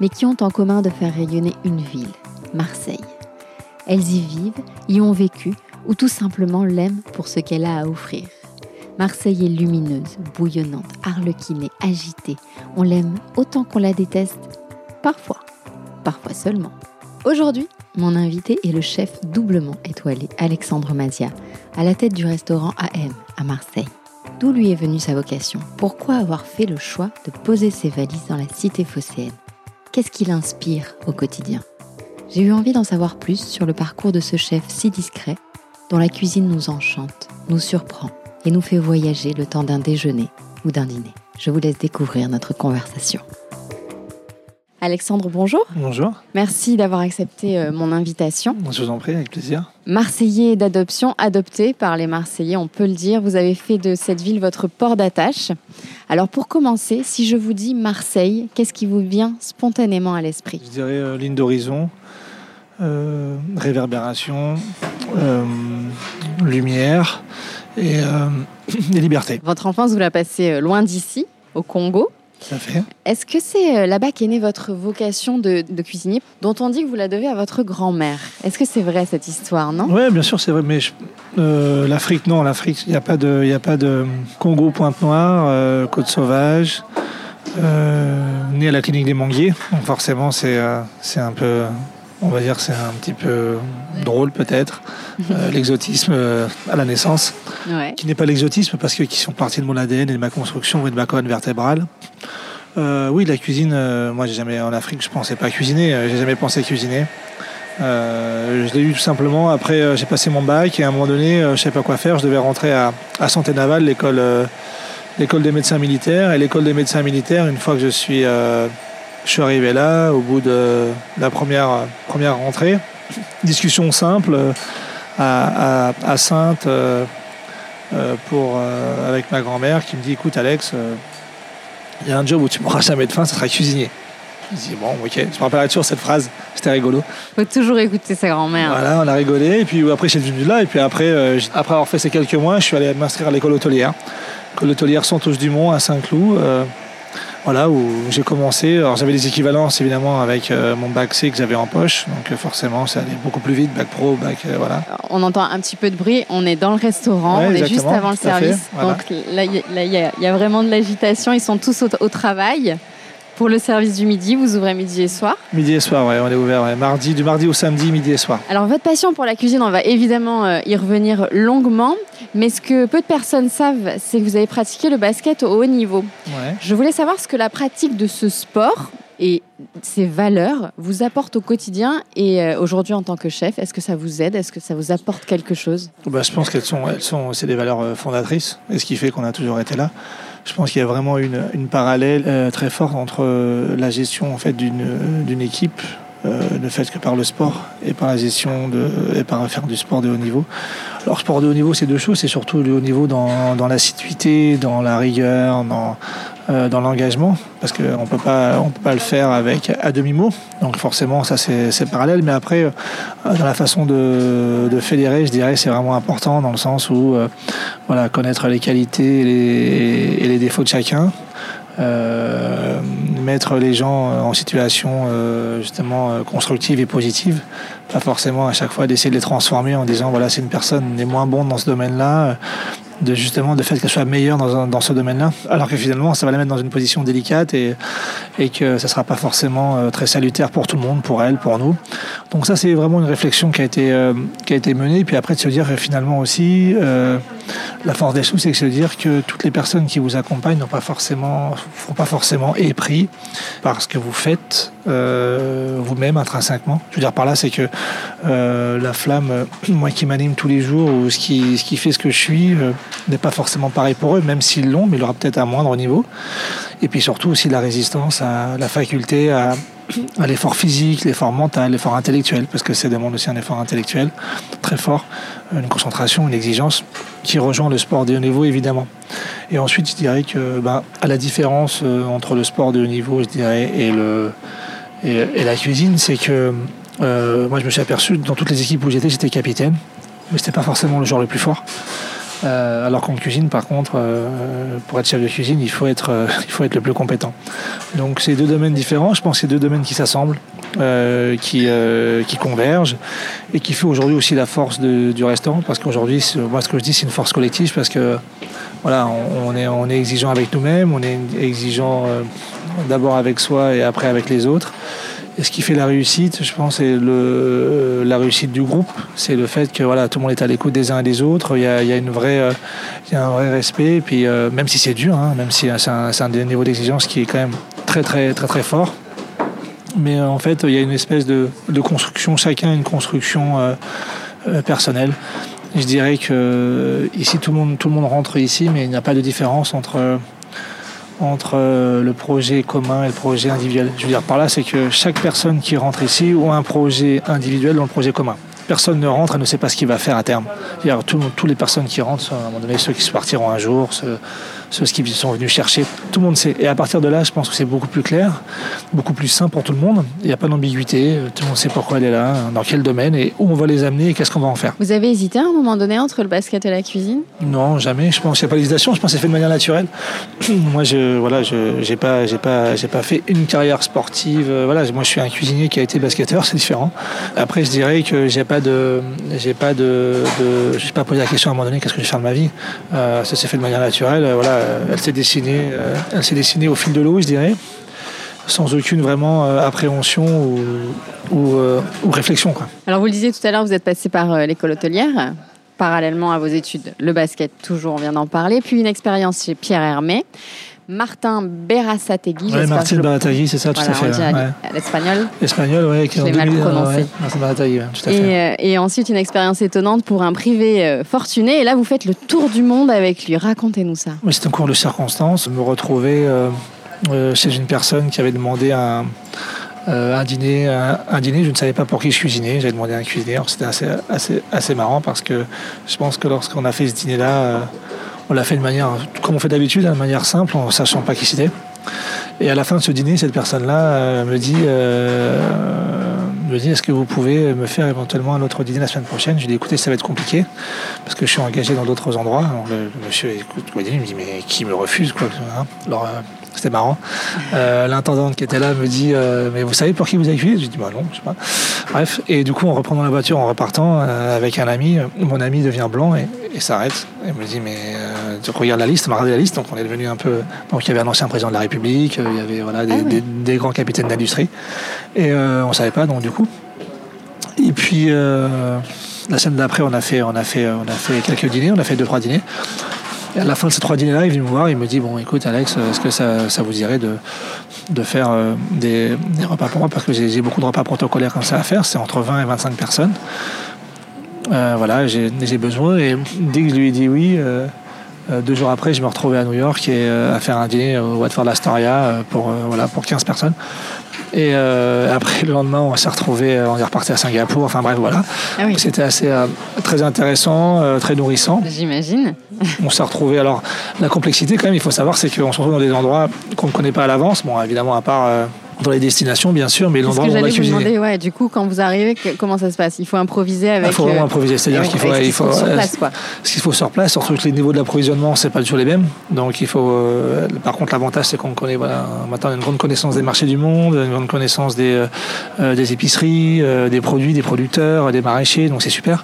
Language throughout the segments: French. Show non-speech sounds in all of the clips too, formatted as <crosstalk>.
mais qui ont en commun de faire rayonner une ville, Marseille. Elles y vivent, y ont vécu ou tout simplement l'aiment pour ce qu'elle a à offrir. Marseille est lumineuse, bouillonnante, arlequinée, agitée. On l'aime autant qu'on la déteste, parfois parfois seulement. Aujourd'hui, mon invité est le chef doublement étoilé Alexandre Mazia, à la tête du restaurant AM à Marseille. D'où lui est venue sa vocation? Pourquoi avoir fait le choix de poser ses valises dans la cité phocéenne? Qu'est-ce qui l'inspire au quotidien? J'ai eu envie d'en savoir plus sur le parcours de ce chef si discret, dont la cuisine nous enchante, nous surprend et nous fait voyager le temps d'un déjeuner ou d'un dîner. Je vous laisse découvrir notre conversation. Alexandre, bonjour. Bonjour. Merci d'avoir accepté euh, mon invitation. Je vous en prie, avec plaisir. Marseillais d'adoption, adopté par les Marseillais, on peut le dire. Vous avez fait de cette ville votre port d'attache. Alors pour commencer, si je vous dis Marseille, qu'est-ce qui vous vient spontanément à l'esprit? Je dirais euh, ligne d'horizon, euh, réverbération, euh, lumière et, <clears throat> et liberté. Votre enfance, vous la passez loin d'ici, au Congo. Fait. Est-ce que c'est euh, là-bas qu'est née votre vocation de, de cuisinier, dont on dit que vous la devez à votre grand-mère? Est-ce que c'est vrai cette histoire, non? Oui, bien sûr, c'est vrai. Mais euh, l'Afrique, non, l'Afrique, il n'y a pas de, y a pas de Congo Pointe-Noire, euh, Côte Sauvage, euh, né à la clinique des Manguiers. Donc forcément, c'est, c'est un peu, on va dire, que c'est un petit peu drôle peut-être, euh, l'exotisme euh, à la naissance. Ouais. qui n'est pas l'exotisme parce que qui sont partis de mon ADN et de ma construction et de ma colonne vertébrale. Euh, oui, la cuisine, euh, moi j'ai jamais en Afrique, je pensais pas cuisiner, j'ai jamais pensé cuisiner. Euh, je l'ai eu tout simplement après j'ai passé mon bac et à un moment donné je savais pas quoi faire, je devais rentrer à, à Santé Navale, l'école l'école des médecins militaires et l'école des médecins militaires une fois que je suis euh, je suis arrivé là au bout de la première première rentrée, discussion simple euh, à, à, à Sainte euh, euh, pour, euh, avec ma grand-mère qui me dit écoute Alex, il y a un job où tu mourras jamais de faim, ça sera cuisinier. Je dis bon ok, je me rappellerai toujours cette phrase, c'était rigolo. Faut toujours écouter sa grand-mère. Voilà, on a rigolé et puis après j'ai venu là et puis après, euh, après avoir fait ces quelques mois, je suis allé m'inscrire à l'école hôtelière. L'école hôtelière Santos Dumont à Saint-Cloud. euh, voilà, où j'ai commencé. Alors j'avais des équivalences évidemment avec euh, mon bac C que j'avais en poche, donc euh, forcément ça allait beaucoup plus vite, bac pro, bac euh, voilà. On entend un petit peu de bruit, on est dans le restaurant, Ouais, on est juste avant le service. voilà. Donc là, il y, a- y y vraiment de l'agitation, ils sont tous au, au travail. Pour le service du midi, vous ouvrez midi et soir. Midi et soir, ouais, on est ouvert ouais. mardi, du mardi au samedi, midi et soir. Alors votre passion pour la cuisine, on va évidemment euh, y revenir longuement, mais ce que peu de personnes savent, c'est que vous avez pratiqué le basket au haut niveau. Ouais. Je voulais savoir ce que la pratique de ce sport et ses valeurs vous apportent au quotidien et euh, aujourd'hui en tant que chef, est-ce que ça vous aide? Est-ce que ça vous apporte quelque chose? Bah, je pense qu'elles sont, elles sont, c'est des valeurs euh, fondatrices, et ce qui fait qu'on a toujours été là. Je pense qu'il y a vraiment une, parallèle euh, très forte entre euh, la gestion en fait d'une euh, équipe, le fait que par le sport et par la gestion et par faire du sport de haut niveau. Alors sport de haut niveau, c'est deux choses, c'est surtout le haut niveau dans, dans l'assiduité, dans la rigueur, dans dans l'engagement, parce qu'on on peut pas le faire avec à demi mot. Donc forcément, ça c'est parallèle. Mais après, euh, dans la façon de, de fédérer, je dirais, c'est vraiment important dans le sens où euh, voilà, connaître les qualités et les, et les défauts de chacun, euh, mettre les gens en situation euh, justement euh, constructive et positive, pas forcément à chaque fois d'essayer de les transformer en disant voilà c'est une personne est moins bonne dans ce domaine-là, euh, de justement de fait qu'elle soit meilleure dans, dans ce domaine-là, alors que finalement ça va la mettre dans une position délicate et, et que ça sera pas forcément euh, très salutaire pour tout le monde, pour elle, pour nous. Donc ça c'est vraiment une réflexion qui a été euh, qui a été menée, puis après de se dire finalement aussi euh, la force des choses, c'est de se dire que toutes les personnes qui vous accompagnent n'ont pas forcément, font pas forcément épris par ce que vous faites euh, vous-même intrinsèquement. Je veux dire par là, c'est que euh, la flamme, euh, moi qui m'anime tous les jours, ou ce qui, ce qui fait ce que je suis, n'est pas forcément pareil pour eux, même s'ils l'ont, mais il aura peut-être à moindre niveau. Et puis surtout aussi la résistance, à la faculté à, l'effort physique, l'effort mental, l'effort intellectuel, parce que ça demande aussi un effort intellectuel très fort, une concentration, une exigence qui rejoint le sport de haut niveau évidemment. Et ensuite, je dirais que, ben, à la différence entre le sport de haut niveau, je dirais, et, le, et, la cuisine, c'est que euh, moi, je me suis aperçu dans toutes les équipes où j'étais, j'étais capitaine, mais c'était pas forcément le joueur le plus fort. Euh, alors qu'en cuisine, par contre, euh, pour être chef de cuisine, il faut être, euh, il faut être le plus compétent. Donc c'est deux domaines différents. Je pense que c'est deux domaines qui s'assemblent, qui, qui convergent et qui fait aujourd'hui aussi la force du restaurant. Parce qu'aujourd'hui, moi, ce que je dis, c'est une force collective parce que voilà, on, est, exigeant avec nous-mêmes, on est exigeant d'abord avec soi et après avec les autres. Et ce qui fait la réussite, je pense, c'est le, la réussite du groupe. C'est le fait que voilà, tout le monde est à l'écoute des uns et des autres. Il y a, une vraie, euh, il y a un vrai respect. Puis, euh, même si c'est dur, hein, même si c'est un, niveau d'exigence qui est quand même très, très, très, très fort. Mais euh, en fait, il y a une espèce de, de construction, chacun une construction personnelle. Je dirais que ici, tout le, monde, tout le monde rentre ici, mais il n'y a pas de différence entre entre euh, le projet commun et le projet individuel. Je veux dire par là, c'est que chaque personne qui rentre ici a un projet individuel dans le projet commun. Personne ne rentre et ne sait pas ce qu'il va faire à terme. Toutes les personnes qui rentrent, à un moment donné, ceux qui se partiront un jour, ceux, ceux qui sont venus chercher. Tout le monde sait. Et à partir de là, je pense que c'est beaucoup plus clair, beaucoup plus simple pour tout le monde. Il n'y a pas d'ambiguïté. Tout le monde sait pourquoi elle est là, dans quel domaine et où on va les amener et qu'est-ce qu'on va en faire. Vous avez hésité à un moment donné entre le basket et la cuisine? Non, jamais. Je pense qu'il n'y a pas d'hésitation. Je pense que c'est fait de manière naturelle. <clears throat> moi, je voilà, je j'ai pas j'ai pas j'ai pas fait une carrière sportive. Voilà, moi, je suis un cuisinier qui a été basketteur, c'est différent. Après, je dirais que j'ai pas de j'ai pas de, de je pas posé la question à un moment donné qu'est-ce que je vais faire de ma vie? Euh, ça s'est fait de manière naturelle. Voilà, euh, elle s'est dessinée, euh, elle s'est dessinée au fil de l'eau, je dirais, sans aucune vraiment euh, appréhension ou, réflexion. Quoi. Alors vous le disiez tout à l'heure, vous êtes passé par l'école hôtelière, parallèlement à vos études, le basket toujours, on vient d'en parler, puis une expérience chez Pierre Hermé. Martin Berasategui. Oui, Martin Berasategui, c'est ça, tout à fait. L'espagnol. L'espagnol, oui, qui est mal prononcé. Martin Berasategui, tout à fait. Et, euh, et, ensuite, une expérience étonnante pour un privé euh, fortuné. Et là, vous faites le tour du monde avec lui. Racontez-nous ça. Oui, c'est un cours de circonstance. Me retrouver euh, chez une personne qui avait demandé un. un dîner, un, dîner, je ne savais pas pour qui je cuisinais. J'avais demandé à un cuisinier. C'était assez, assez, assez marrant parce que je pense que lorsqu'on a fait ce dîner-là, on l'a fait de manière, comme on fait d'habitude, de manière simple, en sachant pas qui c'était. Et à la fin de ce dîner, cette personne-là euh, me dit, euh, me dit, est-ce que vous pouvez me faire éventuellement un autre dîner la semaine prochaine? Je lui écoutez, ça va être compliqué parce que je suis engagé dans d'autres endroits. le, monsieur écoute, il me dit, mais qui me refuse quoi hein? Alors, euh, c'était marrant. Euh, l'intendante qui était là me dit euh, Mais vous savez pour qui vous avez cuit Je dis Bah non, je sais pas. Bref, et du coup, en reprenant la voiture, en repartant euh, avec un ami, mon ami devient blanc et, s'arrête. Et me dit Mais tu regardes la liste, on m'a regardé la liste, donc on est devenu un peu. Donc il y avait un ancien président de la République, il y avait voilà, des, ah grands capitaines d'industrie. Et on savait pas, donc du coup. Et puis. la semaine d'après, on a fait, on a fait, on a fait quelques dîners, on a fait deux trois dîners à la fin de ces trois dîners-là, il vient me voir, il me dit Bon, écoute, Alex, est-ce que ça, vous dirait de, de faire euh, des, repas pour moi? Parce que j'ai beaucoup de repas protocolaires comme ça à faire, c'est entre 20 et 25 personnes. Euh, voilà, j'ai besoin. Et dès que je lui ai dit oui, euh, deux jours après, je me retrouvais à New York et à faire un dîner au Watford Astoria pour, voilà, pour 15 personnes. Et euh, <laughs> après, le lendemain, on s'est retrouvé, euh, on est reparti à Singapour. Enfin bref, voilà. Ah C'était assez euh, très intéressant, très nourrissant. J'imagine. <laughs> on s'est retrouvé. Alors, la complexité, quand même, il faut savoir, c'est qu'on se retrouve dans des endroits qu'on ne connaît pas à l'avance. Bon, évidemment, à part dans les destinations, bien sûr, mais l'endroit où on va cuisiner. Demander, ouais, du coup, quand vous arrivez, comment ça se passe? Il faut improviser avec. Il faut vraiment improviser, c'est-à-dire qu'il faut, il faut, sur place, quoi. Ce qu'il faut sur place, surtout les niveaux de l'approvisionnement, c'est pas toujours les mêmes. Donc, il faut. par contre, l'avantage, c'est qu'on connaît. Voilà, maintenant, on a une grande connaissance des marchés du monde, une grande connaissance des, des épiceries, des produits, des producteurs, des maraîchers. Donc, c'est super.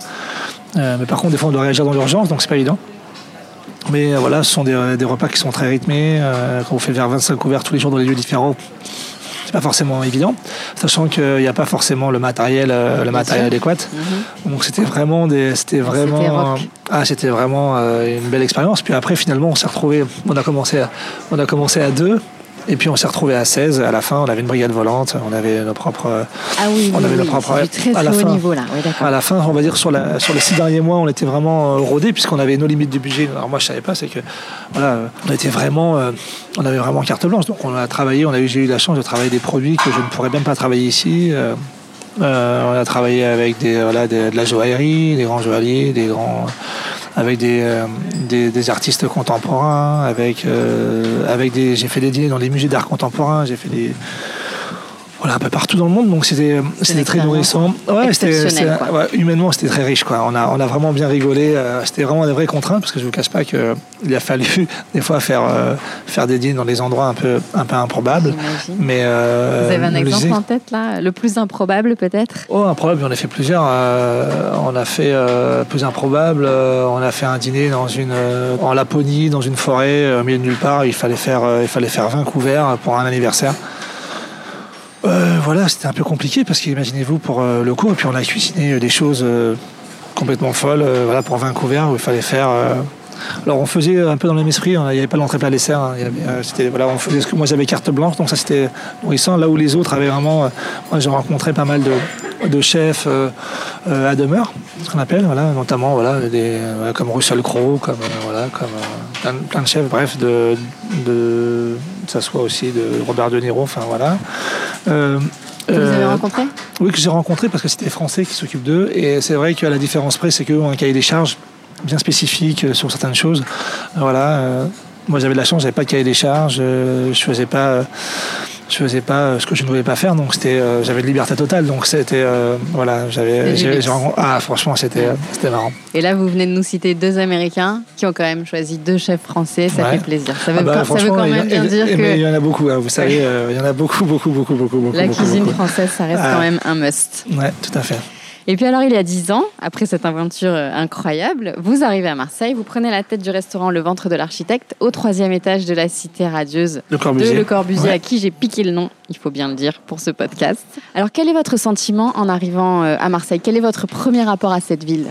mais par contre, des fois, on doit réagir dans l'urgence, donc c'est pas évident. Mais voilà, ce sont des, des, repas qui sont très rythmés. quand on fait vers 25 couverts tous les jours dans les lieux différents, pas forcément évident, sachant qu'il n'y a pas forcément le matériel, euh, le matériel adéquat. Mhm. Donc c'était vraiment des, c'était ah, vraiment, ah c'était vraiment euh, une belle expérience. Puis après finalement on s'est retrouvé, on a commencé, à, on a commencé à deux. Et puis on s'est retrouvé à 16. À la fin, on avait une brigade volante, on avait nos propres. Ah oui, on oui, avait nos propres. c'est du très, à la haut fin, niveau là. Oui, à la fin, on va dire sur, la, sur les six derniers mois, on était vraiment euh, rodés puisqu'on avait nos limites du budget. Alors moi, je savais pas, c'est que voilà, on était vraiment, euh, on avait vraiment carte blanche. Donc on a travaillé, on a eu, j'ai eu la chance de travailler des produits que je ne pourrais même pas travailler ici. Euh, euh, on a travaillé avec des, voilà, des- de la joaillerie, des grands joailliers, des grands, avec des, euh, des, des artistes contemporains, avec, euh, avec des, j'ai fait des dîners dans les musées d'art contemporain, j'ai fait des, voilà, un peu partout dans le monde, donc c'était, c'était très nourrissant. Ouais, c'était, ouais, humainement, c'était très riche, quoi. On a, on a vraiment bien rigolé. euh, c'était vraiment des vraies contraintes, parce que je vous cache pas que il a fallu <laughs> des fois faire, euh, faire des dîners dans des endroits un peu, un peu improbables. Mais euh, Vous avez un exemple ex- en tête là Le plus improbable peut-être? Oh, improbable, on a fait plusieurs. euh, on a fait euh, plus improbable. euh, on a fait un dîner dans une, euh, en Laponie, dans une forêt, euh, au milieu de nulle part. Il fallait faire, euh, il fallait faire 20 couverts pour un anniversaire. Euh, voilà, c'était un peu compliqué parce qu'imaginez-vous pour euh, le coup, et puis on a cuisiné euh, des choses euh, complètement folles. voilà, pour 20 couverts où il fallait faire. alors on faisait un peu dans le même esprit, hein, il n'y avait pas l'entrée plat dessert, hein, avait, c'était, voilà, on faisait ce que moi j'avais carte blanche, donc ça c'était nourrissant. Là où les autres avaient vraiment, moi j'ai rencontré pas mal de, chefs à demeure, ce qu'on appelle, voilà, notamment voilà, des, comme Russell Crowe, comme, voilà, comme plein, de- plein de chefs, bref, de, de, ça soit aussi de Robert De Niro, enfin voilà. Euh, Que vous avez euh, rencontré oui, que j'ai rencontré parce que c'était Français qui s'occupent d'eux. Et c'est vrai qu'à la différence près, c'est qu'eux ont un cahier des charges bien spécifique euh, sur certaines choses. Voilà. moi, j'avais de la chance, j'avais pas de cahier des charges. je faisais pas. Je faisais pas euh, ce que je ne voulais pas faire, donc c'était, euh, j'avais de liberté totale, donc c'était, euh, voilà, j'avais, ah, franchement, c'était, c'était marrant. Et là, vous venez de nous citer deux Américains qui ont quand même choisi deux chefs français. Ça Ouais. fait plaisir. Ça veut, Ah bah, quand, ça veut même bien dire et- mais il que y en a beaucoup, hein, vous savez, il y en a beaucoup, beaucoup, beaucoup, beaucoup, beaucoup. la beaucoup, cuisine beaucoup. française, ça reste Ah. quand même un must. Ouais, tout à fait. Et puis alors, il y a dix ans, après cette aventure euh, incroyable, vous arrivez à Marseille, vous prenez la tête du restaurant Le Ventre de l'Architecte au troisième étage de la cité radieuse Le de. Le Corbusier, Ouais. à qui j'ai piqué le nom, il faut bien le dire, pour ce podcast. Alors, quel est votre sentiment en arrivant euh, à Marseille? Quel est votre premier rapport à cette ville?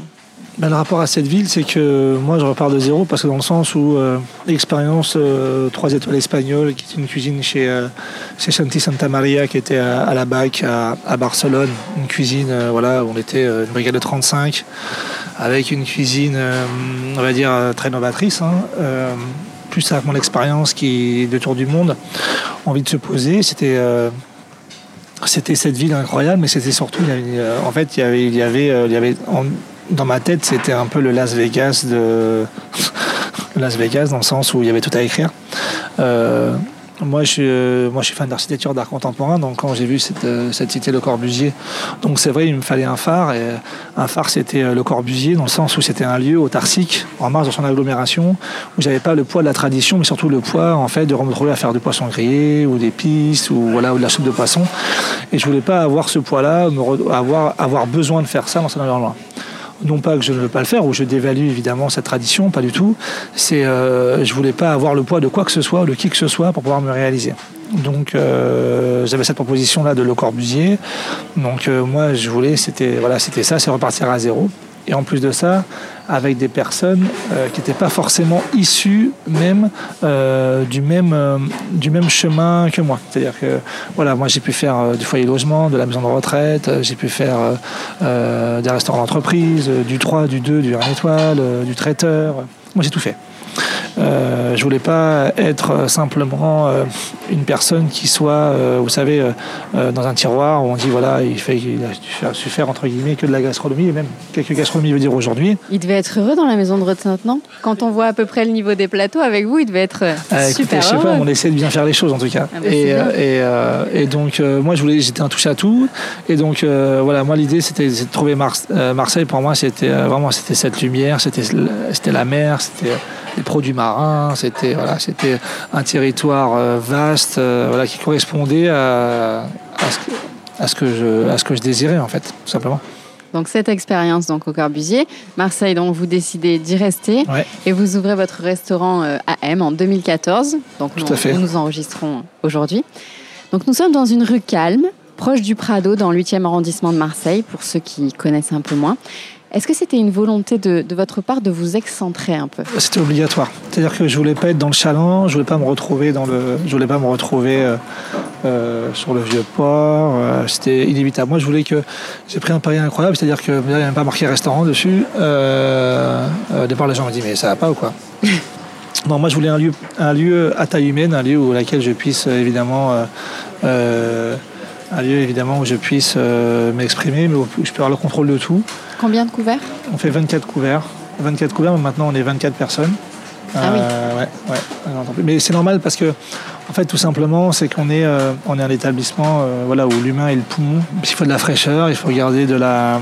Ben, le rapport à cette ville, c'est que moi, je repars de zéro parce que dans le sens où euh, l'expérience euh, 3 étoiles espagnole, qui est une cuisine chez, euh, chez Santi Santa Maria, qui était à, la BAC à, Barcelone, une cuisine, euh, voilà, où on était euh, une brigade de 35, avec une cuisine, euh, on va dire, euh, très novatrice. hein, euh, plus avec mon expérience qui de tour du monde, envie de se poser, c'était euh, c'était cette ville incroyable, mais c'était surtout, euh, en fait, il y avait, il y avait, euh, il y avait en- dans ma tête, c'était un peu le Las Vegas de <laughs> Las Vegas, dans le sens où il y avait tout à écrire. Euh, moi, je euh, moi, je suis fan d'architecture, d'art contemporain, donc quand j'ai vu cette, euh, cette cité Le Corbusier, donc c'est vrai, il me fallait un phare, et un phare, c'était euh, Le Corbusier, dans le sens où c'était un lieu autarcique, en marge de son agglomération, où j'avais pas le poids de la tradition, mais surtout le poids, en fait, de me retrouver à faire du poisson grillé, ou des pistes, ou voilà, ou de la soupe de poisson, et je voulais pas avoir ce poids-là, avoir, avoir besoin de faire ça dans cet environnement non pas que je ne veux pas le faire ou je dévalue évidemment cette tradition, pas du tout. C'est, euh, je voulais pas avoir le poids de quoi que ce soit, ou de qui que ce soit pour pouvoir me réaliser. Donc euh, j'avais cette proposition là de Le Corbusier. Donc euh, moi je voulais, c'était voilà, c'était ça, c'est repartir à zéro. Et en plus de ça, avec des personnes euh, qui n'étaient pas forcément issues même euh, du même euh, du même chemin que moi. C'est-à-dire que voilà, moi j'ai pu faire du foyer logement, de la maison de retraite, j'ai pu faire des restaurants d'entreprise, du 3, du 2, du 1 étoile, du traiteur. Moi j'ai tout fait. Euh, je voulais pas être euh, simplement euh, une personne qui soit, euh, vous savez, dans un tiroir où on dit voilà, il fait, il a su faire, entre guillemets que de la gastronomie, et même quelques gastronomies veut dire aujourd'hui. Il devait être heureux dans la maison de retraite, non? Quand on voit à peu près le niveau des plateaux avec vous, il devait être euh, Euh, écoutez, super je sais pas, on essaie de bien faire les choses en tout cas. Ah bah, et, bien. et, et donc moi je voulais, j'étais un touche à tout. Et donc voilà, moi l'idée c'était de trouver Mars- euh, Marseille. Pour moi c'était vraiment c'était cette lumière, c'était c'était la mer, c'était les produits marins, c'était voilà, c'était un territoire euh, vaste, euh, voilà, qui correspondait à, à ce que à ce que je à ce que je désirais en fait, tout simplement. Donc cette expérience donc au Corbusier, Marseille donc vous décidez d'y rester Ouais. et vous ouvrez votre restaurant euh, AM en 2014. Donc Tout nous, à fait. nous enregistrons aujourd'hui. Donc nous sommes dans une rue calme, proche du Prado dans le 8e arrondissement de Marseille pour ceux qui connaissent un peu moins. Est-ce que c'était une volonté de, votre part de vous excentrer un peu? C'était obligatoire. C'est-à-dire que je voulais pas être dans le chaland, je voulais pas me retrouver dans le, je voulais pas me retrouver euh, euh, sur le vieux port. Euh, c'était inévitable. Moi, je voulais que j'ai pris un pari incroyable, c'est-à-dire que il n'y a même pas marqué restaurant dessus. au départ, les gens me disent mais ça va pas ou quoi? <laughs> Non, moi je voulais un lieu, un lieu à taille humaine, un lieu où laquelle je puisse évidemment un lieu évidemment où je puisse m'exprimer, mais où je peux avoir le contrôle de tout. Combien de couverts? On fait 24 couverts. 24 couverts, mais maintenant on est 24 personnes. Ah oui. Euh, ouais, ouais, mais c'est normal parce que, en fait, tout simplement, c'est qu'on est, euh, on est un établissement euh, voilà, où l'humain est le poumon. Il faut de la fraîcheur, il faut garder de la,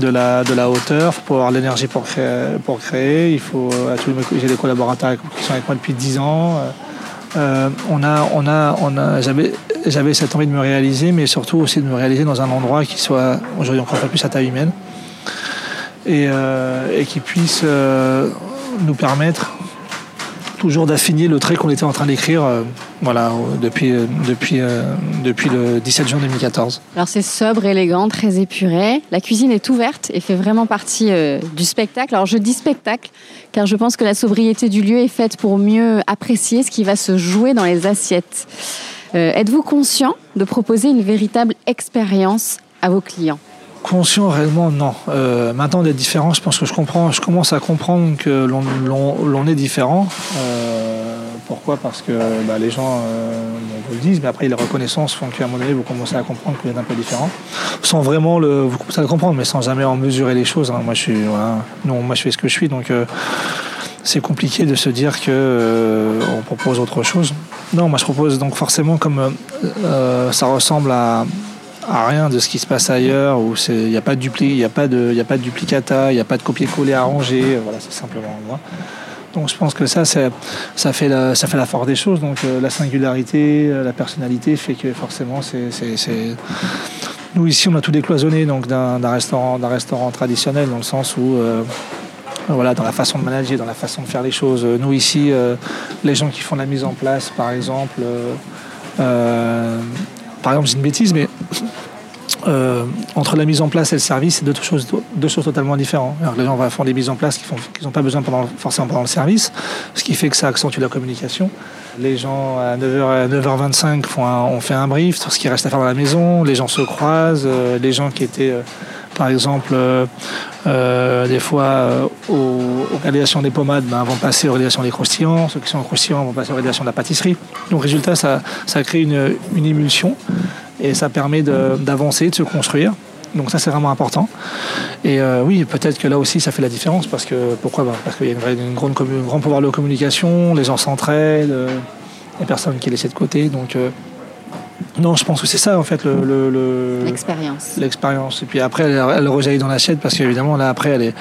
de la, de la hauteur, il faut avoir l'énergie pour créer, pour créer. Il faut, j'ai des collaborateurs qui sont avec moi depuis 10 ans. On a, on a, on a, j'avais, j'avais cette envie de me réaliser, mais surtout aussi de me réaliser dans un endroit qui soit aujourd'hui encore plus à taille humaine et, euh, qui puisse euh, nous permettre toujours d'affiner le trait qu'on était en train d'écrire euh, voilà, depuis, depuis, depuis le 17 juin 2014. Alors c'est sobre, élégant, très épuré. La cuisine est ouverte et fait vraiment partie du spectacle. Alors je dis spectacle car je pense que la sobriété du lieu est faite pour mieux apprécier ce qui va se jouer dans les assiettes. Êtes-vous conscient de proposer une véritable expérience à vos clients? Conscient réellement, non. Euh, maintenant d'être différent, je pense que je comprends, je commence à comprendre que l'on est différent. Euh, pourquoi? Parce que bah, les gens euh, vous le disent, mais après les reconnaissances font qu'à un moment donné vous commencez à comprendre que vous êtes un peu différent, sans vraiment le, vous commencez à le comprendre, mais sans jamais en mesurer les choses. Hein. Moi je suis, non, moi je fais ce que je suis, donc c'est compliqué de se dire que on propose autre chose. Non, moi je propose donc forcément comme ça ressemble à à rien de ce qui se passe ailleurs, où il n'y a, pas de y a, pas de, a pas de duplicata, il n'y a pas de copier-coller arrangé, voilà, c'est simplement moi. Donc je pense que ça, ça fait, la, ça fait la force des choses. Donc euh, la singularité, euh, la personnalité fait que forcément, c'est, nous ici, on a tout décloisonné d'un, restaurant, restaurant traditionnel dans le sens où euh, voilà, dans la façon de manager, dans la façon de faire les choses. Nous ici, les gens qui font la mise en place, par exemple, par exemple, c'est une bêtise, mais euh, entre la mise en place et le service, c'est deux choses, deux choses totalement différentes. Les gens font des mises en place qui n'ont pas besoin pendant, forcément pendant le service, ce qui fait que ça accentue la communication. Les gens à 9h, 9h25 font on fait un brief sur ce qui reste à faire dans la maison, les gens se croisent, euh, les gens qui étaient, euh, par exemple, des fois aux, réalisations des pommades ben, vont passer aux réalisations des croustillants, ceux qui sont croustillants vont passer aux réalisations de la pâtisserie. Donc résultat, ça, ça crée une, une émulsion et ça permet d'avancer, de, se construire. Donc ça c'est vraiment important. Et euh, oui, peut-être que là aussi ça fait la différence parce que pourquoi Parce qu'il y a une, grande, un grand pouvoir de communication, les gens s'entraident, euh, les personnes qui laissent de côté. Non, je pense que c'est ça en fait l'expérience. Le, l'expérience. Et puis après, elle, elle rejaillit dans l'assiette parce qu'évidemment là après, elle est,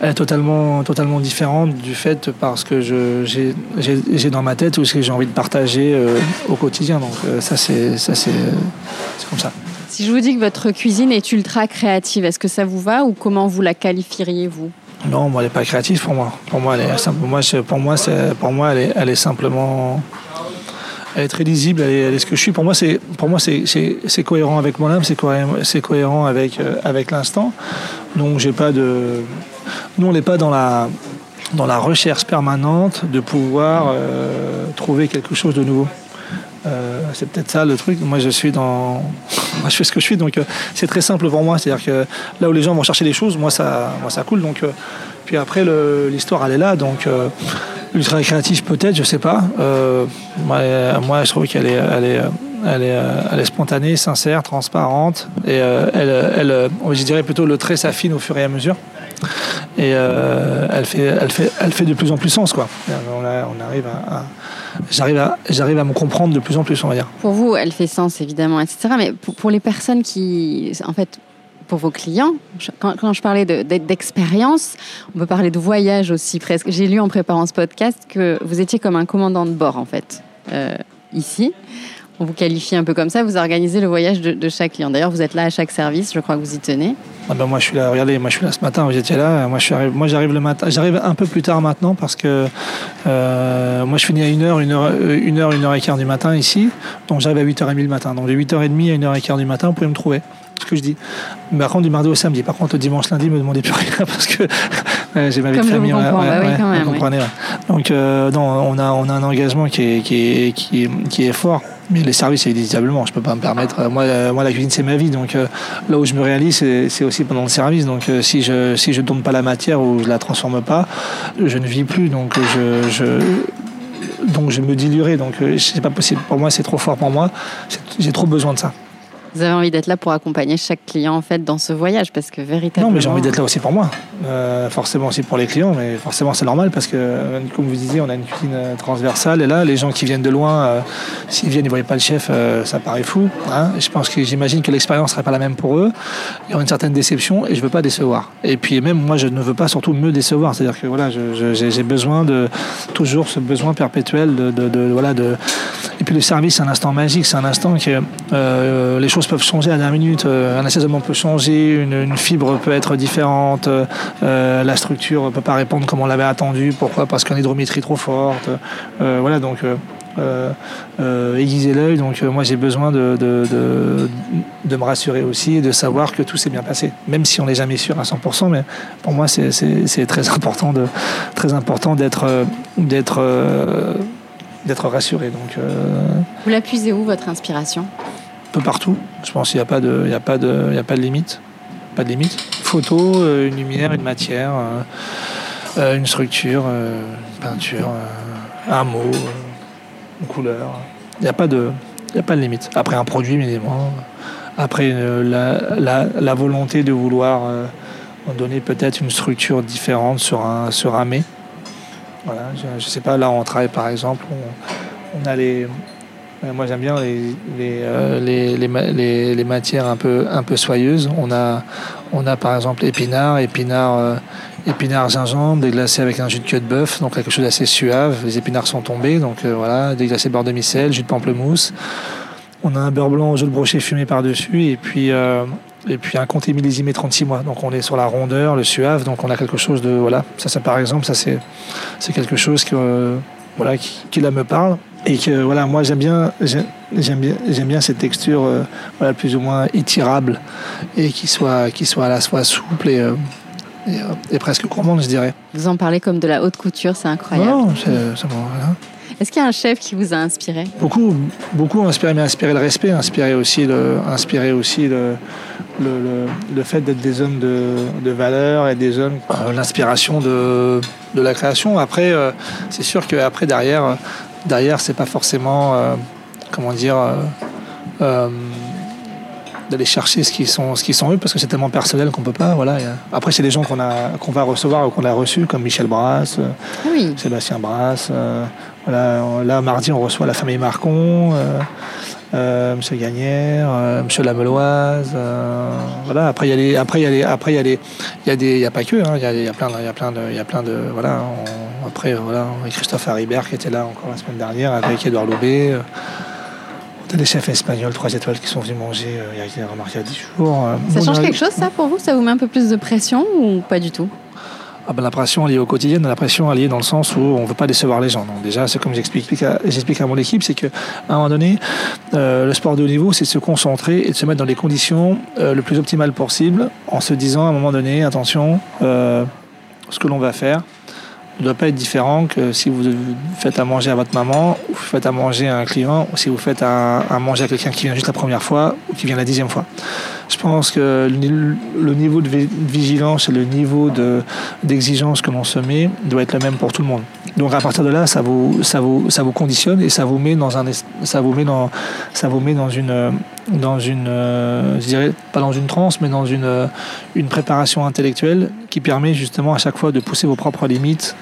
elle est totalement, totalement différente du fait parce que j'ai dans ma tête ou ce que j'ai envie de partager euh, au quotidien. Donc euh, ça c'est ça c'est comme ça. Si je vous dis que votre cuisine est ultra créative, est-ce que ça vous va ou comment vous la qualifieriez vous Non, moi elle n'est pas créative pour moi. Pour moi, elle est, pour moi, pour moi, pour moi elle, est, elle est simplement elle est très lisible, elle est, ce que je suis. Pour moi, c'est pour moi c'est cohérent avec mon âme, c'est cohérent, cohérent avec euh, avec l'instant. Donc j'ai pas de, nous on n'est pas dans la dans la recherche permanente de pouvoir euh, trouver quelque chose de nouveau. Euh, c'est peut-être ça le truc. Moi, je suis dans, <laughs> moi, je fais ce que je suis, donc c'est très simple pour moi. C'est-à-dire que là où les gens vont chercher des choses, moi ça, moi ça coule. Donc, puis après l'histoire, elle est là. Donc, ultra créative peut-être, je sais pas. Euh, moi, je trouve qu'elle est, elle est, elle est, elle est spontanée, sincère, transparente, et euh, elle, elle, je dirais plutôt le trait s'affine au fur et à mesure. Et euh, elle, fait, elle, fait, elle fait de plus en plus sens, quoi. On, arrive à, j'arrive à, j'arrive à me comprendre de plus en plus, on va dire. Pour vous, elle fait sens, évidemment, etc. Mais pour, pour les personnes qui, en fait, pour vos clients. Quand, je parlais d'expérience, on peut parler de voyage aussi presque. J'ai lu en préparant ce podcast que vous étiez comme un commandant de bord en fait euh, ici. On vous qualifie un peu comme ça. Vous organisez le voyage de, chaque client. D'ailleurs, vous êtes là à chaque service. Je crois que vous y tenez. Ah ben moi, je suis là. Regardez, moi, je suis là ce matin. Vous étiez là. Moi, je suis moi, j'arrive le matin. J'arrive un peu plus tard maintenant parce que euh, moi, je finis à 1h, 1h, 1h, 1h15 du matin ici. Donc, j'arrive à 8h30 le matin. Donc, de 8h30 à 1h15 du matin, vous pouvez me trouver. ce que je dis. Mais par contre, du mardi au samedi. Par contre, le dimanche, lundi, me demandez plus rien <laughs> parce que j'ai ma vie de famille. Donc, non, on a, on a un engagement qui est, qui est, qui est, qui est fort. Mais les services, évitablement, je peux pas me permettre. Moi, moi la cuisine, c'est ma vie. Donc là où je me réalise, c'est aussi pendant le service. Donc si je si je donne pas la matière ou je la transforme pas, je ne vis plus. Donc je, je donc je me diluerai. Donc c'est pas possible. Pour moi, c'est trop fort pour moi. J'ai trop besoin de ça. Vous avez envie d'être là pour accompagner chaque client en fait dans ce voyage parce que véritablement. Non, mais j'ai envie d'être là aussi pour moi. Euh, forcément aussi pour les clients, mais forcément c'est normal parce que comme vous disiez, on a une cuisine euh, transversale et là, les gens qui viennent de loin, euh, s'ils viennent, ils voient pas le chef, ça paraît fou. Hein. je pense que j'imagine que l'expérience serait pas la même pour eux. Il y aura une certaine déception et je veux pas décevoir. Et puis même moi, je ne veux pas surtout me décevoir. C'est-à-dire que voilà, j'ai besoin de toujours ce besoin perpétuel de, voilà de. Et puis le service, c'est un instant magique, c'est un instant que les choses peuvent changer à la minute. Euh, un assaisonnement peut changer, une, fibre peut être différente, euh, la structure ne peut pas répondre comme on l'avait attendu. Pourquoi? Parce qu'une hydrométrie trop forte. Euh, voilà, donc aiguiser l'œil. Donc moi j'ai besoin de, de, me rassurer aussi et de savoir que tout s'est bien passé. Même si on n'est jamais sûr à 100%, mais pour moi c'est très important de très important d'être d'être d'être rassuré. Donc, Vous la puisez où votre inspiration? partout. Je pense qu'il n'y a, pas de, il a, pas de, il a pas de limite. Pas de limite. Photo, euh, une lumière, une matière, euh, euh, une structure, une peinture, un mot, une couleur. Il n'y a, pas de, il a pas de limite. Après un produit, évidemment. Après la, la, la, volonté de vouloir donner peut-être une structure différente sur un, sur un mets. Voilà, je ne sais pas, là on travaille par exemple, on, on a les, euh, moi j'aime bien les, les, euh, les, les, matières un peu, un peu soyeuses. On a, on a par exemple épinards, épinards, euh, épinards gingembre, déglacé avec un jus de queue de bœuf, donc quelque chose d'assez suave. Les épinards sont tombés, donc voilà, déglacé beurre de micelle, jus de pamplemousse. On a un beurre blanc au jus de brochet fumé par-dessus et puis, et puis un comté millésimé 36 mois. Donc on est sur la rondeur, le suave, donc on a quelque chose de. Voilà, ça, ça par exemple, ça c'est, c'est quelque chose que, voilà, qui, qui là me parle et que voilà, moi j'aime bien, j'aime bien, j'aime bien cette texture, euh, voilà, plus ou moins étirable et qui soit, qui soit à la fois souple et, euh, euh, et, presque gourmande, je dirais. Vous en parlez comme de la haute couture, c'est incroyable. Non, c'est, bon, Est-ce qu'il y a un chef qui vous a inspiré? Beaucoup, beaucoup inspiré, mais inspiré le respect, inspiré aussi le, inspiré aussi le, le, le, fait d'être des hommes de, de, valeur et des hommes, l'inspiration de, de la création. Après, c'est sûr qu'après, derrière, derrière, c'est pas forcément, euh, comment dire, euh, euh, d'aller chercher ce qui sont, ce qui sont eux, parce que c'est tellement personnel qu'on peut pas. Voilà. Après, c'est des gens qu'on a, qu'on va recevoir ou qu'on a reçus, comme Michel Brasse, Sébastien Brasse. voilà. Là, mardi, on reçoit la famille Marcon. Euh, Monsieur Gagnère, euh, Monsieur Lameloise, euh, voilà. Après il y a les, après il y a les, après il y a les, il y a des, il y a pas que, hein, il y, a, y, a, plein, il y a plein de, il y a plein de, voilà. après voilà, Christophe Haribert qui était là encore la semaine dernière avec Edouard Loubet. Des chefs espagnols, trois étoiles qui sont venus manger il y a, il y a 10 jours. Ça change quelque chose ça pour vous? Ça vous met un peu plus de pression ou pas du tout? Ah ben, la pression liée au quotidien, la pression liée dans le sens où on ne veut pas décevoir les gens. Donc déjà, c'est comme j'explique à, j'explique à mon équipe, c'est qu'à un moment donné, euh, le sport de haut niveau, c'est de se concentrer et de se mettre dans les conditions euh, le plus optimales possible, en se disant à un moment donné, attention, euh, ce que l'on va faire, ne doit pas être différent que si vous faites à manger à votre maman, ou vous faites à manger à un client, ou si vous faites à, manger à quelqu'un qui vient juste la première fois, ou qui vient la dixième fois. Je pense que le niveau de vigilance et le niveau d'exigence que l'on se met doit être le même pour tout le monde. Donc à partir de là, ça vous, ça vous, ça vous conditionne et ça vous met dans un, ça vous met dans, ça vous met dans une, dans une, je dirais pas dans une transe, mais dans une, une préparation intellectuelle qui permet justement à chaque fois de pousser vos propres limites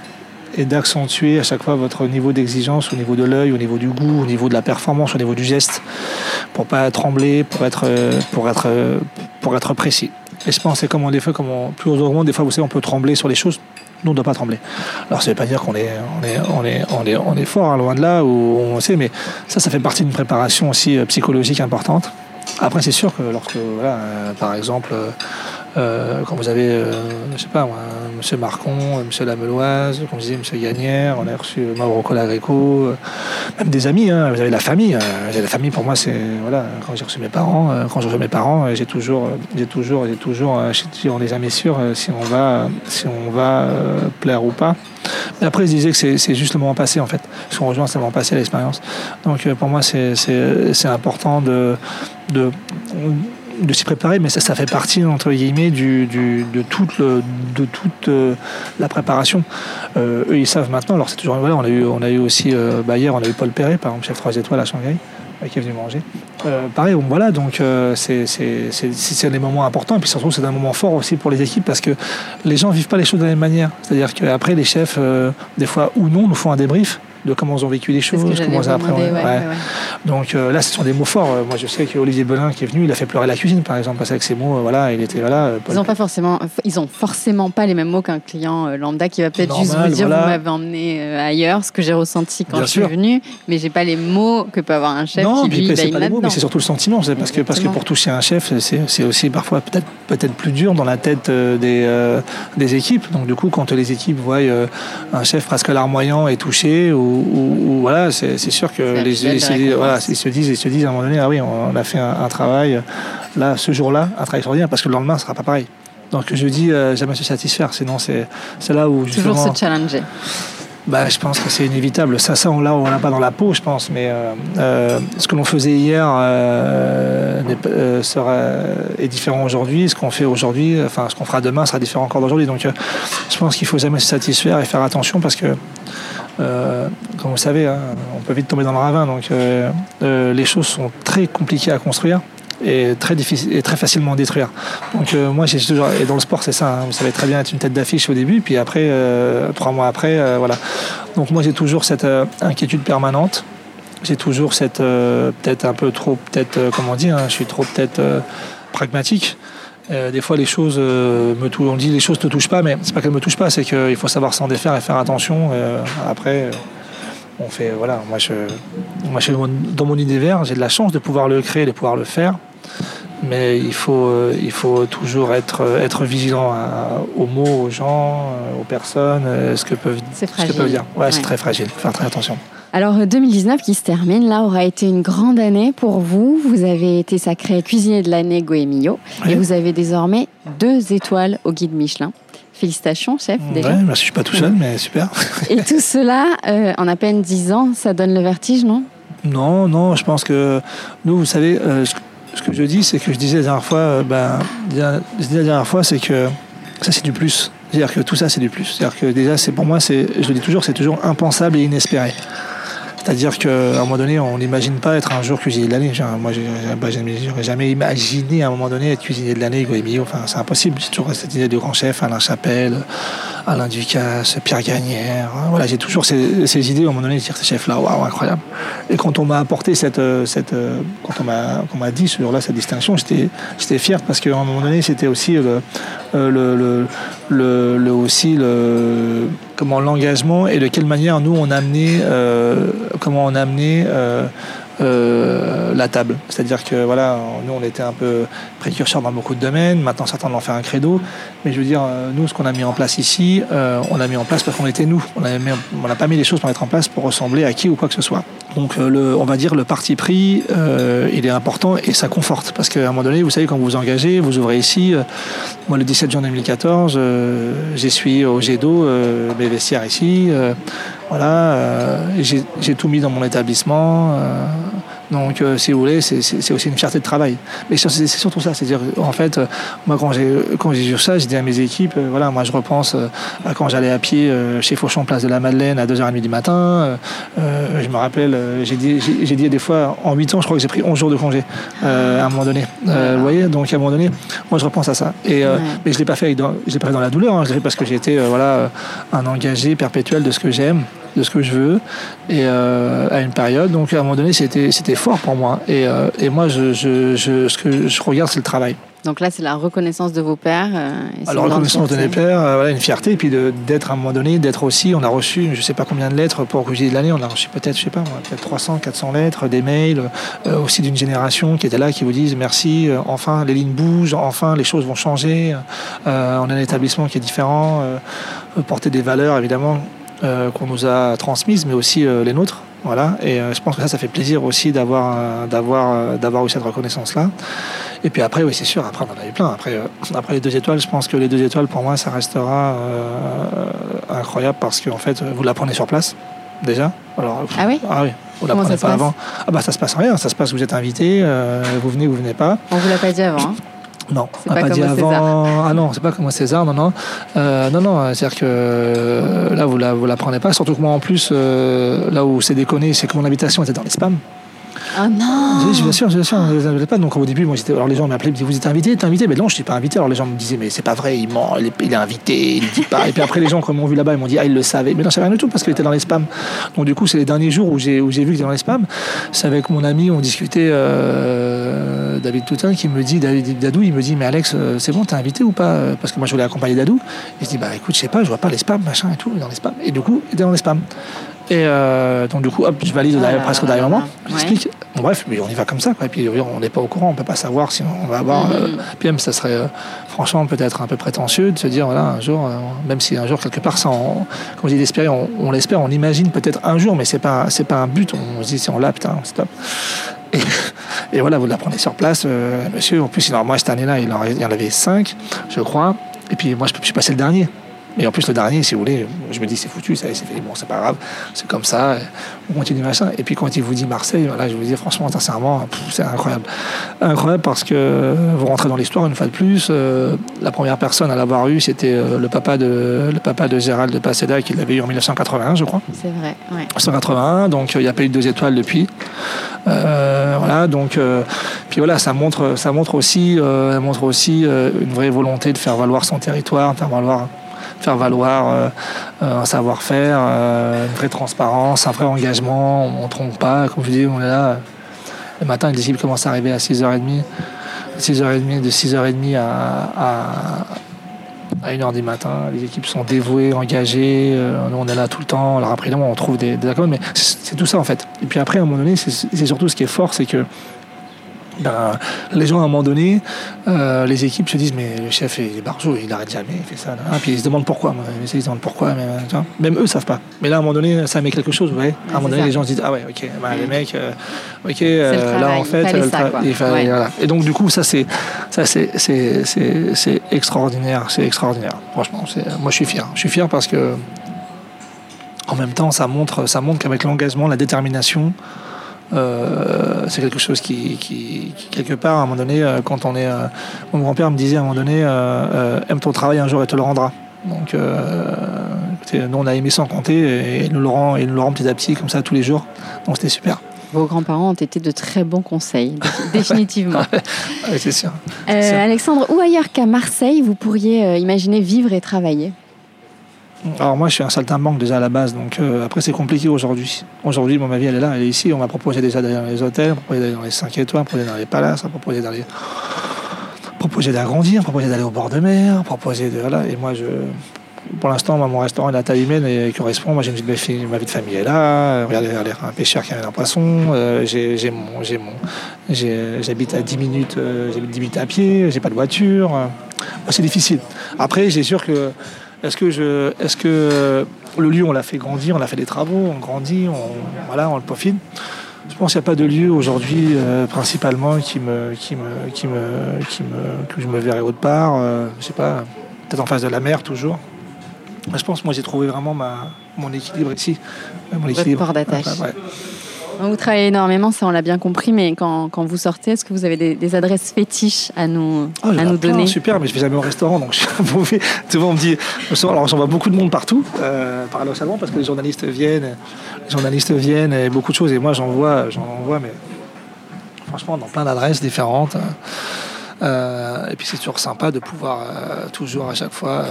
et d'accentuer à chaque fois votre niveau d'exigence au niveau de l'œil, au niveau du goût, au niveau de la performance, au niveau du geste, pour pas trembler, pour être, pour être, pour être précis. Et je pense c'est comme des fois, comme on, plus on des fois vous savez, on peut trembler sur les choses. Nous, on ne doit pas trembler. Alors, ça ne veut pas dire qu'on est, on est, on est, on est, on est fort, hein, loin de là, où on sait, mais ça, ça fait partie d'une préparation aussi euh, psychologique importante. Après, c'est sûr que lorsque, voilà, euh, par exemple, quand vous avez, je sais pas moi, M. Marcon, M. Lameloise, comme je disais, M. Gagnère, on a reçu Mauro Colagreco, même des amis, hein, vous avez la famille. la famille pour moi, c'est voilà, quand j'ai reçu mes parents, quand j'ai reçu mes parents, j'ai toujours, j'ai toujours, j'ai toujours, on n'est jamais sûr si on va, si on va plaire ou pas. Mais après, je disais que c'est juste le moment passé, en fait. Ce qu'on rejoint, c'est le moment passé, l'expérience. Donc, euh, pour moi, c'est important de, de, de s'y préparer, mais ça, ça fait partie, entre guillemets, du, du, de toute, le, de toute euh, la préparation. Euh, eux, ils savent maintenant. Alors, c'est toujours. Voilà, on, a eu, on a eu aussi, bah, hier, on a eu Paul Perret, par exemple, chef 3 étoiles à Shanghai qui est venu manger. Euh, pareil, voilà, donc euh, c'est des moments importants. Et puis surtout, c'est un moment fort aussi pour les équipes parce que les gens ne vivent pas les choses de la même manière. C'est-à-dire qu'après, les chefs, euh, des fois ou non, nous font un débrief de comment ils ont vécu les choses, comment ils ont appréhendé. Donc euh, là, ce sont des mots forts. Moi, je sais qu'Olivier Belin qui est venu, il a fait pleurer la cuisine, par exemple, parce qu'avec ces mots, voilà, il était voilà. Ils n'ont pas forcément, ils ont forcément pas les mêmes mots qu'un client euh, lambda qui va peut-être juste vous dire, vous m'avez emmené euh, ailleurs, ce que j'ai ressenti quand je suis venu, mais j'ai pas les mots que peut avoir un chef non, qui lui c'est pas les mots, mais c'est surtout le sentiment, parce que parce que pour toucher un chef, c'est aussi parfois peut-être peut-être plus dur dans la tête des des équipes. Donc du coup, quand les équipes voient un chef presque larmoyant et touché ou, voilà c'est sûr que les, voilà, ils se disent, ils se disent à un moment donné, ah oui, on, a fait un, travail là, ce jour-là, un travail extraordinaire, parce que le lendemain, ce sera pas pareil. Donc je dis euh, jamais se satisfaire, sinon c'est là où justement, toujours se challenger. Bah, je pense que c'est inévitable. Ça, ça, on l'a, on l'a pas dans la peau, je pense. Mais euh, euh, ce que l'on faisait hier sera, est différent aujourd'hui. Ce qu'on fait aujourd'hui, enfin, ce qu'on fera demain sera différent encore d'aujourd'hui. Donc, je pense qu'il faut jamais se satisfaire et faire attention parce que euh, comme vous savez, hein, on peut vite tomber dans le ravin. Donc, euh, euh, les choses sont très compliquées à construire et très difficile et très facilement à détruire. Donc moi j'ai toujours et dans le sport c'est ça. Hein, vous savez très bien être une tête d'affiche au début, puis après trois mois après voilà. Donc moi j'ai toujours cette inquiétude permanente. J'ai toujours cette peut-être un peu trop peut-être comment dire, hein, je suis trop peut-être pragmatique. Euh, des fois, les choses euh, me touchent. On dit les choses ne te touchent pas, mais c'est pas qu'elles me touchent pas, c'est qu'il faut savoir s'en défaire et faire attention. Euh, après, on fait. Voilà, moi, je, moi, je, dans mon univers, j'ai de la chance de pouvoir le créer, de pouvoir le faire. Mais il faut, il faut toujours être, être vigilant aux mots, aux gens, aux personnes, ce que peuvent, ce que peuvent dire. Ouais, c'est très fragile. Faire très attention. Alors 2019 qui se termine, là aura été une grande année pour vous. Vous avez été sacré cuisinier de l'année Goemio et vous avez désormais deux étoiles au guide Michelin. Félicitations, chef. Déjà. Ouais, merci, je suis pas tout seul, mais super. <laughs> Et tout cela, euh, en à peine dix ans, ça donne le vertige, non? Non, non, je pense que nous, vous savez, euh, ce, que je dis, c'est que je disais la dernière fois, euh, ben, la dernière fois, c'est que ça, c'est du plus. C'est-à-dire que tout ça, c'est du plus. C'est-à-dire que déjà, c'est pour moi, c'est, je le dis toujours, c'est toujours impensable et inespéré. C'est-à-dire qu'à un moment donné, on n'imagine pas être un jour cuisinier de l'année. Moi, bah, j'aurais jamais imaginé à un moment donné être cuisinier de l'année, Enfin, c'est impossible. J'ai toujours cette idée de grand chef, Alain Chapelle, Alain Ducasse, Pierre Gagnère. Hein. Voilà, j'ai toujours ces, idées à un moment donné de dire ces chefs-là, waouh, incroyable. Et quand on m'a apporté cette, euh, cette euh, quand on m'a, dit ce jour-là cette distinction, j'étais, j'étais fier parce qu'à un moment donné, c'était aussi le, euh, le, aussi le, comment l'engagement et de quelle manière nous on a amené, comment on a amené la table. C'est-à-dire que voilà, nous on était un peu précurseurs dans beaucoup de domaines, maintenant certains en fait un credo, mais je veux dire, euh, nous ce qu'on a mis en place ici, euh, on l'a mis en place parce qu'on était nous. On n'a pas mis les choses pour mettre en place pour ressembler à qui ou quoi que ce soit. Donc le, on va dire le parti pris, il est important et ça conforte parce qu'à un moment donné, vous savez, quand vous vous engagez, vous ouvrez ici. moi le 17 juin 2014, j'essuie au jet d'eau mes vestiaires ici. Voilà, j'ai tout mis dans mon établissement. Donc, euh, si vous voulez, c'est aussi une fierté de travail. Mais c'est surtout ça. C'est-à-dire, en fait, euh, moi, quand j'ai quand j'ai vu ça, j'ai dit à mes équipes, euh, voilà, moi, je repense à quand j'allais à pied chez Fauchon, place de la Madeleine, à 2h30 du matin. je me rappelle, j'ai dit, j'ai dit des fois, en 8 ans, je crois que j'ai pris 11 jours de congé à un moment donné. vous voyez, donc à un moment donné, moi, je repense à ça. Et, Mais je l'ai pas fait, dans, je l'ai pas fait dans la douleur. Hein. je l'ai fait parce que j'étais, voilà, un engagé perpétuel de ce que j'aime. De ce que je veux, et à une période. Donc à un moment donné, c'était fort pour moi. Et, et moi, je, je, je, ce que je regarde, c'est le travail. Donc là, c'est la reconnaissance de vos pères. Euh, la reconnaissance de mes pères, euh, voilà, une fierté, et puis d'être à un moment donné, d'être aussi, on a reçu, je ne sais pas combien de lettres pour que de l'année, on a reçu peut-être, je sais pas, peut-être 300, 400 lettres, des mails, euh, aussi d'une génération qui était là, qui vous disent merci, enfin les lignes bougent, enfin les choses vont changer, on a un établissement qui est différent, porter des valeurs évidemment qu'on nous a transmises, mais aussi les nôtres. Voilà, et je pense que ça, ça fait plaisir aussi d'avoir, d'avoir, d'avoir eu cette reconnaissance-là. Et puis après, oui, c'est sûr, après, on en a eu plein. Après, euh, après les deux étoiles, je pense que les deux étoiles, pour moi, ça restera euh, incroyable parce qu'en fait, vous l'apprenez sur place, déjà. Alors, ah oui Ah oui. Vous l'apprenez pas avant. Ah bah ça se passe rien, ça se passe, vous êtes invité, euh, vous venez, vous venez pas. On vous l'a pas dit avant. Hein non, pas, pas dit avant. Ah non, c'est pas comme César, non, non. non, non, c'est-à-dire que là, vous la, vous l'apprenez pas. Surtout que moi, en plus, là où c'est déconné, c'est que mon habitation était dans les spams. Ah non Bien sûr, bien sûr, je pas. Donc au début, moi, alors les gens m'appelaient, me disaient Vous êtes invité T'es invité Mais non, je suis pas invité. Alors les gens me disaient Mais c'est pas vrai, il ment, il est, invité, il dit pas. Et puis après, les gens, quand ils m'ont vu là-bas, ils m'ont dit Ah, il le savait. Mais non, savais rien du tout parce qu'il était dans les spams. Donc du coup, c'est les derniers jours où j'ai, où j'ai vu qu'il était dans les spams. C'est avec mon ami, on discutait, euh, David Toutin, qui me dit David Dadou, il me dit Mais Alex, euh, c'est bon, t'es invité ou pas Parce que moi, je voulais accompagner Dadou. Et je dis Bah écoute, je sais pas, je vois pas les spams, machin et tout, dans les spams. Et du coup, il était dans les spams. Et euh, donc du coup, hop, je valide ah presque au dernier moment. J'explique. bref, mais on y va comme ça. Quoi. Et puis on n'est pas au courant, on peut pas savoir si on va avoir. Euh, puis même, ça serait euh, franchement peut-être un peu prétentieux de se dire voilà un jour, même si un jour quelque part, ça, on, comme je dis d'espérer, on, l'espère, on imagine peut-être un jour, mais c'est pas c'est pas un but. On se dit si on l'a, putain, stop. Et, et, voilà, vous l'apprenez sur place, monsieur. En plus, moi cette année-là, il, en avait cinq, je crois. Et puis moi, je suis passé le dernier. Et en plus, le dernier, si vous voulez, je me dis, c'est foutu, ça c'est fait. Bon, c'est pas grave, c'est comme ça, on continue machin. Et puis, quand il vous dit Marseille, voilà, je vous dis, franchement, sincèrement, c'est incroyable. Incroyable parce que vous rentrez dans l'histoire une fois de plus. Euh, la première personne à l'avoir eu, c'était euh, le, papa de, le papa de Gérald de Paseda, qui l'avait eu en 1981, je crois. C'est vrai, ouais. 1981, donc il n'y a pas eu de deux étoiles depuis. Euh, voilà, donc, puis voilà, ça montre, ça montre aussi, montre aussi une vraie volonté de faire valoir son territoire, de faire valoir faire valoir euh, euh, un savoir-faire, euh, une vraie transparence, un vrai engagement. On ne trompe pas. Comme je dis, on est là. Le matin, les équipes commencent à arriver à 6h30. 6h30 de 6h30 à, à 1h du matin. Les équipes sont dévouées, engagées. nous, on est là tout le temps. Alors après, on trouve des accords, mais c'est tout ça en fait. Et puis après, à un moment donné, c'est surtout ce qui est fort, c'est que ben, les gens à un moment donné, euh, les équipes se disent mais le chef est barjot, il n'arrête jamais, il fait ça. Là. Puis ils se demandent pourquoi. Ils se demandent pourquoi, mais, même eux savent pas. Mais là à un moment donné, ça met quelque chose. Ouais. à un moment donné, les gens se disent ah ouais, ok, ben, les mecs, euh, ok, euh, là en fait, il fallait, voilà. Et donc du coup ça c'est ça c'est c'est extraordinaire, c'est extraordinaire. Franchement, moi je suis fier. Je suis fier parce que en même temps ça montre ça montre qu'avec l'engagement, la détermination euh, c'est quelque chose qui, quelque part, à un moment donné, euh, quand on est. Euh, mon grand-père me disait à un moment donné aime ton travail un jour et te le rendra. Donc, nous, on a aimé sans compter et nous le rend, et nous le rend petit à petit, comme ça, tous les jours. Donc, c'était super. Vos grands-parents ont été de très bons conseils, <laughs> définitivement. oui, c'est sûr. Alexandre, où ailleurs qu'à Marseille, vous pourriez imaginer vivre et travailler? Alors moi, je suis un saltimbanque déjà à la base, donc euh, après c'est compliqué aujourd'hui. Aujourd'hui, ma vie elle est là, elle est ici. On m'a proposé déjà d'aller dans les hôtels, on proposé d'aller dans les 5 étoiles, proposé dans les palaces, on proposé d'aller proposé d'agrandir, proposé d'aller au bord de mer, proposé de voilà. Et moi, je, pour l'instant, mon restaurant est à taille humaine et correspond. Moi, j'ai une vie, ma vie de famille est là. Regardez, un pêcheur qui a un poisson. Euh, j'ai mon, j'ai mon, j'habite à 10 minutes, euh, j'habite 10 minutes à pied. J'ai pas de voiture. c'est difficile. Après, j'ai sûr que est-ce que, je, est-ce que euh, le lieu, on l'a fait grandir, on a fait des travaux, on grandit, on, voilà, on le peaufine Je pense qu'il n'y a pas de lieu aujourd'hui, euh, principalement, qui me, qui me, qui me, qui me, que je me verrais autre part. Euh, je sais pas, peut-être en face de la mer toujours. je pense que moi, j'ai trouvé vraiment ma, mon équilibre ici. Mon équilibre. d'attache. Vous travaillez énormément, ça on l'a bien compris, mais quand, quand vous sortez, est-ce que vous avez des, adresses fétiches à nous, oh, à nous donner Super, mais je vais jamais au restaurant, donc je <laughs> suis mauvais. Souvent on me dit, alors j'en vois beaucoup de monde partout, euh, paradoxalement, parce que les journalistes viennent, les journalistes viennent et beaucoup de choses, et moi j'en vois, j'en vois, mais franchement dans plein d'adresses différentes. Euh, et puis c'est toujours sympa de pouvoir euh, toujours à chaque fois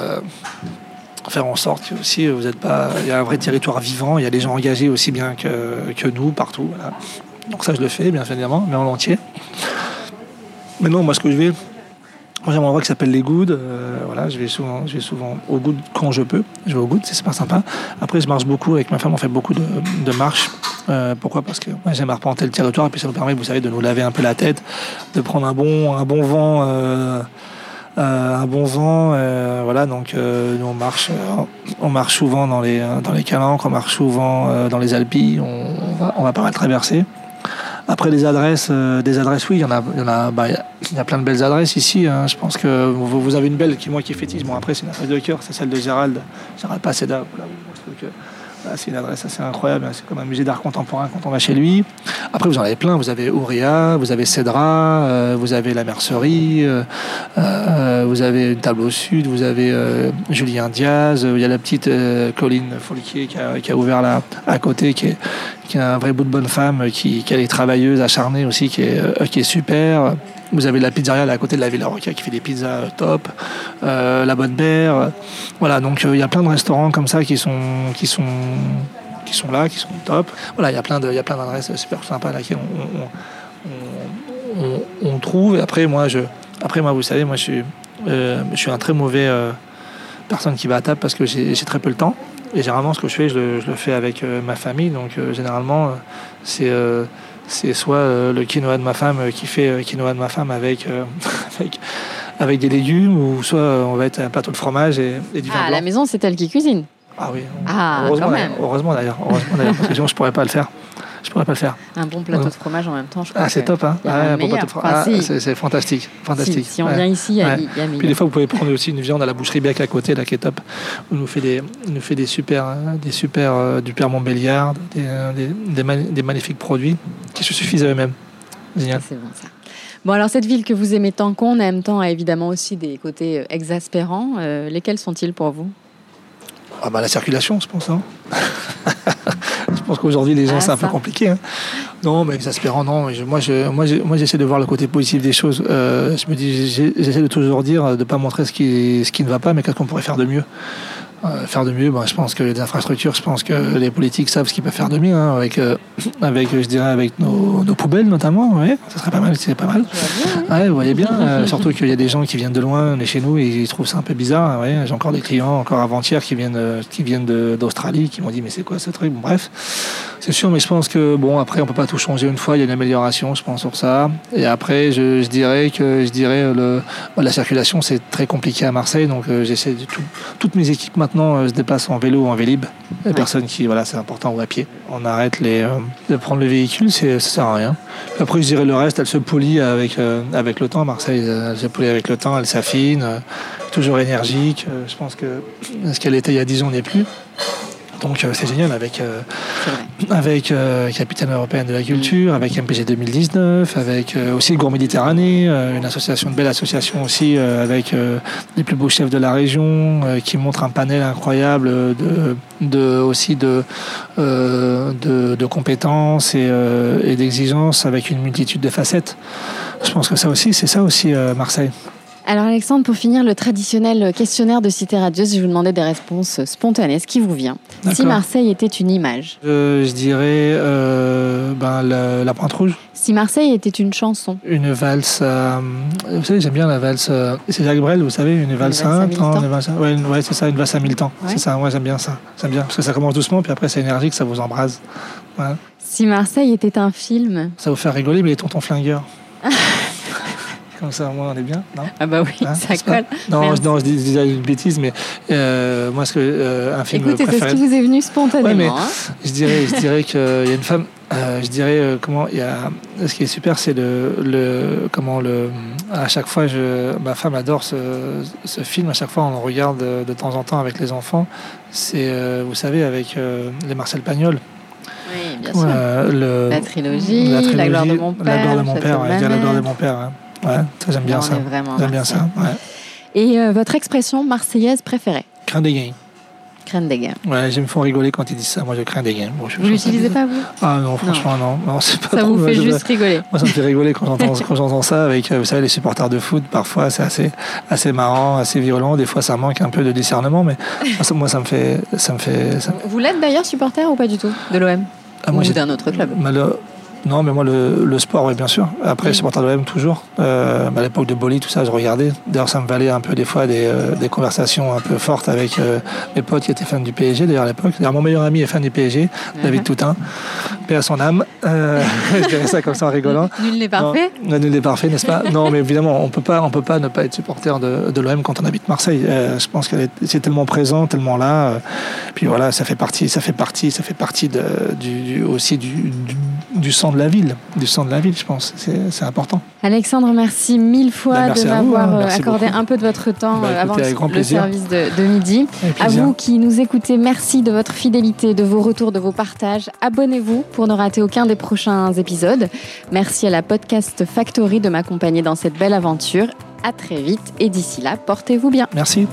faire en sorte que aussi vous êtes pas, il y a un vrai territoire vivant, il y a des gens engagés aussi bien que, que nous partout. Donc ça je le fais bien évidemment, mais en entier. Mais non, moi ce que je vais, moi j'ai un endroit qui s'appelle les Goudes. Euh, voilà, je vais souvent, je vais souvent au Goudes quand je peux. Je vais au Goudes, c'est super sympa. Après je marche beaucoup avec ma femme, on fait beaucoup de, de marches. Euh, pourquoi? Parce que moi j'aime arpenter le territoire et puis ça nous permet, vous savez, de nous laver un peu la tête, de prendre un bon, un bon vent. Euh, euh, un bon vent, euh, voilà. Donc euh, nous on marche, euh, on marche souvent dans les dans calanques, on marche souvent euh, dans les Alpilles, on, va pas mal traverser. Après les adresses, euh, des adresses, oui, il y en a, il bah, plein de belles adresses ici. hein. Je pense que vous, avez une belle qui moi qui est fétiche. Bon après c'est une adresse de cœur, c'est celle de Gérald, Gérald voilà, c'est une adresse assez incroyable. hein. C'est comme un musée d'art contemporain quand on va chez lui. Après vous en avez plein. Vous avez Ouria, vous avez Cédra, euh, vous avez la Mercerie, euh, euh, vous avez une table au sud, vous avez Julien Diaz. Il y a la petite Colline Folquier qui a, a ouvert là à côté, qui est, qui un vrai bout de bonne femme, qui, qui est travailleuse, acharnée aussi, qui est, qui est super. Vous avez la pizzeria là, à côté de la Villa Rocca qui fait des pizzas top, euh, la Bonne euh, voilà, donc euh, il y a plein de restaurants comme ça qui sont, qui sont, qui sont là, qui sont top. Voilà, il y a plein d'adresses super sympas là qui on, trouve. Après, moi, je, après moi, vous savez, moi, je suis, euh, un très mauvais personne qui va à table parce que j'ai très peu le temps. Et généralement, ce que je fais, je le, fais avec ma famille. Donc, généralement, c'est c'est soit euh, le quinoa de ma femme euh, qui fait euh, quinoa de ma femme avec, <laughs> avec, avec des légumes, ou soit on va être un plateau de fromage et, et du vin Ah, à la maison, c'est elle qui cuisine? Ah oui. Ah, heureusement, quand d'ailleurs, même. heureusement d'ailleurs. Heureusement d'ailleurs, parce que sinon, je pourrais pas le faire. Je pourrais pas le faire. Un bon plateau de fromage en même temps, je crois. Ah, c'est top, hein Ah, bon meilleur. plateau de fromage. Enfin, Ah, c'est- fantastique. Si, fantastique. si on vient ici, il y a, y a. Puis des fois, vous pouvez prendre aussi une viande à la boucherie Bec à côté, là, qui est top. On nous fait des, on nous fait des super, hein, des super, euh, du Père Montbéliard, des, euh, des, des, ma- des magnifiques produits qui se suffisent à eux-mêmes. Génial. C'est bon ça. Bon, alors cette ville que vous aimez tant qu'on aime tant a évidemment aussi des côtés euh, exaspérants. Euh, lesquels sont-ils pour vous? Ah bah la circulation, je pense. hein. <laughs> je pense qu'aujourd'hui les gens Ah, c'est un peu compliqué. hein. Non, mais exaspérant, non. moi, je, moi, je- moi, j'essaie de voir le côté positif des choses. Euh, je me dis, j'essaie de toujours dire, de pas montrer ce qui, ce qui ne va pas, mais qu'est-ce qu'on pourrait faire de mieux? Euh, faire de mieux, ben, je pense que les infrastructures, je pense que les politiques savent ce qu'ils peuvent faire de mieux, hein, avec, euh, avec, je dirais, avec nos, nos poubelles notamment. Ouais, ça serait pas mal, c'est pas mal. Ouais, vous voyez bien. euh, surtout qu'il y a des gens qui viennent de loin, de chez nous, et ils trouvent ça un peu bizarre. Ouais, J'ai encore des clients, encore avant-hier, qui viennent, qui viennent d'Australie, qui m'ont dit mais c'est quoi ce truc? Bon, Bref, c'est sûr, mais je pense que bon après on peut pas tout changer une fois. Il y a une amélioration, je pense sur ça. Et après, je, je dirais que je dirais le, bah, la circulation c'est très compliqué à Marseille, donc j'essaie de tout, toutes mes équipes maintenant euh, se déplacent en vélo ou en vélib. Les Ouais. personnes qui voilà c'est important ou à pied. On arrête les euh, de prendre le véhicule, c'est ça sert à rien. Après, je dirais le reste, elle se polie avec, euh, avec le temps. Marseille, elle se polie avec le temps, elle s'affine, euh, toujours énergique. Je pense que ce qu'elle était il y a 10 ans n'est plus. Donc euh, c'est génial avec, euh, avec euh, Capitaine européenne de la culture, avec MPG 2019, avec aussi Gourd Méditerranée, une association, une belle association aussi avec les plus beaux chefs de la région, qui montre un panel incroyable de, de aussi de, de, de compétences et, et d'exigences avec une multitude de facettes. Je pense que ça aussi, c'est ça aussi Marseille. Alors Alexandre, pour finir le traditionnel questionnaire de Cité Radieuse, je vais vous demander des réponses spontanées, ce qui vous vient? Si. Marseille était une image, Euh, je dirais euh, ben, la, la Pointe Rouge. si Marseille était une chanson, Une valse, euh, vous savez, j'aime bien la valse. euh, c'est Jacques Brel, vous savez, une valse à un temps. à- ouais, c'est ça, une valse à mille temps. Ouais. C'est ça, moi j'aime bien ça. J'aime bien, parce que ça commence doucement, puis après c'est énergique, ça vous embrase. Voilà. si Marseille était un film, Ça vous faire rigoler, mais les tontons flingueurs. <laughs> Comme ça, moi, on est bien, non ah bah oui, Hein, <laughs> ça colle. <laughs> Non, je, non, je dis, je dis une bêtise, mais euh, moi, ce que, euh, un film Écoutez, c'est ce préféré. qui vous est venu spontanément. Ouais, mais- hein. Je dirais, je dirais qu'il y a une femme. euh, je dirais euh, comment il y a. Ce qui est super, c'est le, le comment le. À chaque fois, je, ma femme adore ce, ce film. À chaque fois, on le regarde de, de temps en temps avec les enfants. C'est, vous savez, avec les Marcel Pagnol. Oui, bien sûr. Euh, le, La trilogie, La gloire de mon père, La gloire de mon père. ouais, la gloire de mon père. ouais. Ouais, j'aime bien ça. J'aime bien ça. Ouais. Et euh, votre expression marseillaise préférée? Crin des gains. Craindre des gains. Ouais, je me font rigoler quand ils disent ça. Moi, je crains des gains. Bon, je- Vous l'utilisez pas, vous? Ah non, franchement, non. non. pas Ça trop- vous fait je- juste rigoler. Moi, ça me fait rigoler quand j'entends ça avec, euh, vous savez, les supporters de foot. Parfois, c'est assez assez marrant, assez violent. Des fois, ça manque un peu de discernement, mais moi, ça, moi, ça me fait ça me fait. Ça... Vous l'êtes d'ailleurs supporter ou pas du tout de l'OM Ah, moi, Ou j'ai- d'un autre club? Malo- Non, mais moi, le, le sport, oui, bien sûr. Après, Mm. supporter de l'OM, toujours. Euh, à l'époque de Boli, tout ça, je regardais. D'ailleurs, ça me valait un peu, des fois, des, euh, des conversations un peu fortes avec euh, mes potes qui étaient fans du PSG, d'ailleurs, à l'époque. D'ailleurs, mon meilleur ami est fan du PSG, David Mhm. Toutain. Paix à son âme. Euh, <laughs> je dirais ça comme ça en rigolant. Nul n'est parfait. Non, nul n'est parfait, n'est-ce pas? Non, mais évidemment, on peut pas, on peut pas ne pas être supporter de, de l'OM quand on habite Marseille. Euh, je pense que c'est tellement présent, tellement là. euh, puis voilà, ça fait partie, ça fait partie, ça fait partie de, du, du- aussi du, du, du sang de la ville, du sang de la ville. Je pense, c'est important. Alexandre, merci mille fois merci de m'avoir hein. euh, accordé beaucoup. un peu de votre temps Bah, avant avec grand le service de, de midi. À vous qui nous écoutez, merci de votre fidélité, de vos retours, de vos partages. Abonnez-vous pour ne rater aucun des prochains épisodes. Merci à la Podcast Factory de m'accompagner dans cette belle aventure. À très vite et d'ici là, portez-vous bien. Merci.